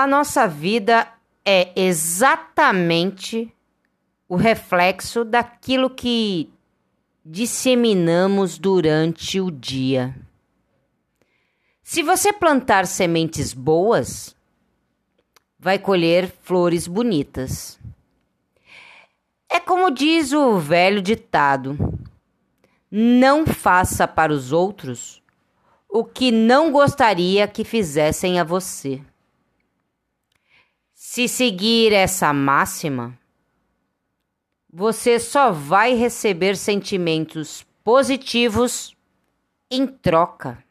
A nossa vida é exatamente o reflexo daquilo que disseminamos durante o dia. Se você plantar sementes boas, vai colher flores bonitas. É como diz o velho ditado: não faça para os outros o que não gostaria que fizessem a você. Se seguir essa máxima, você só vai receber sentimentos positivos em troca.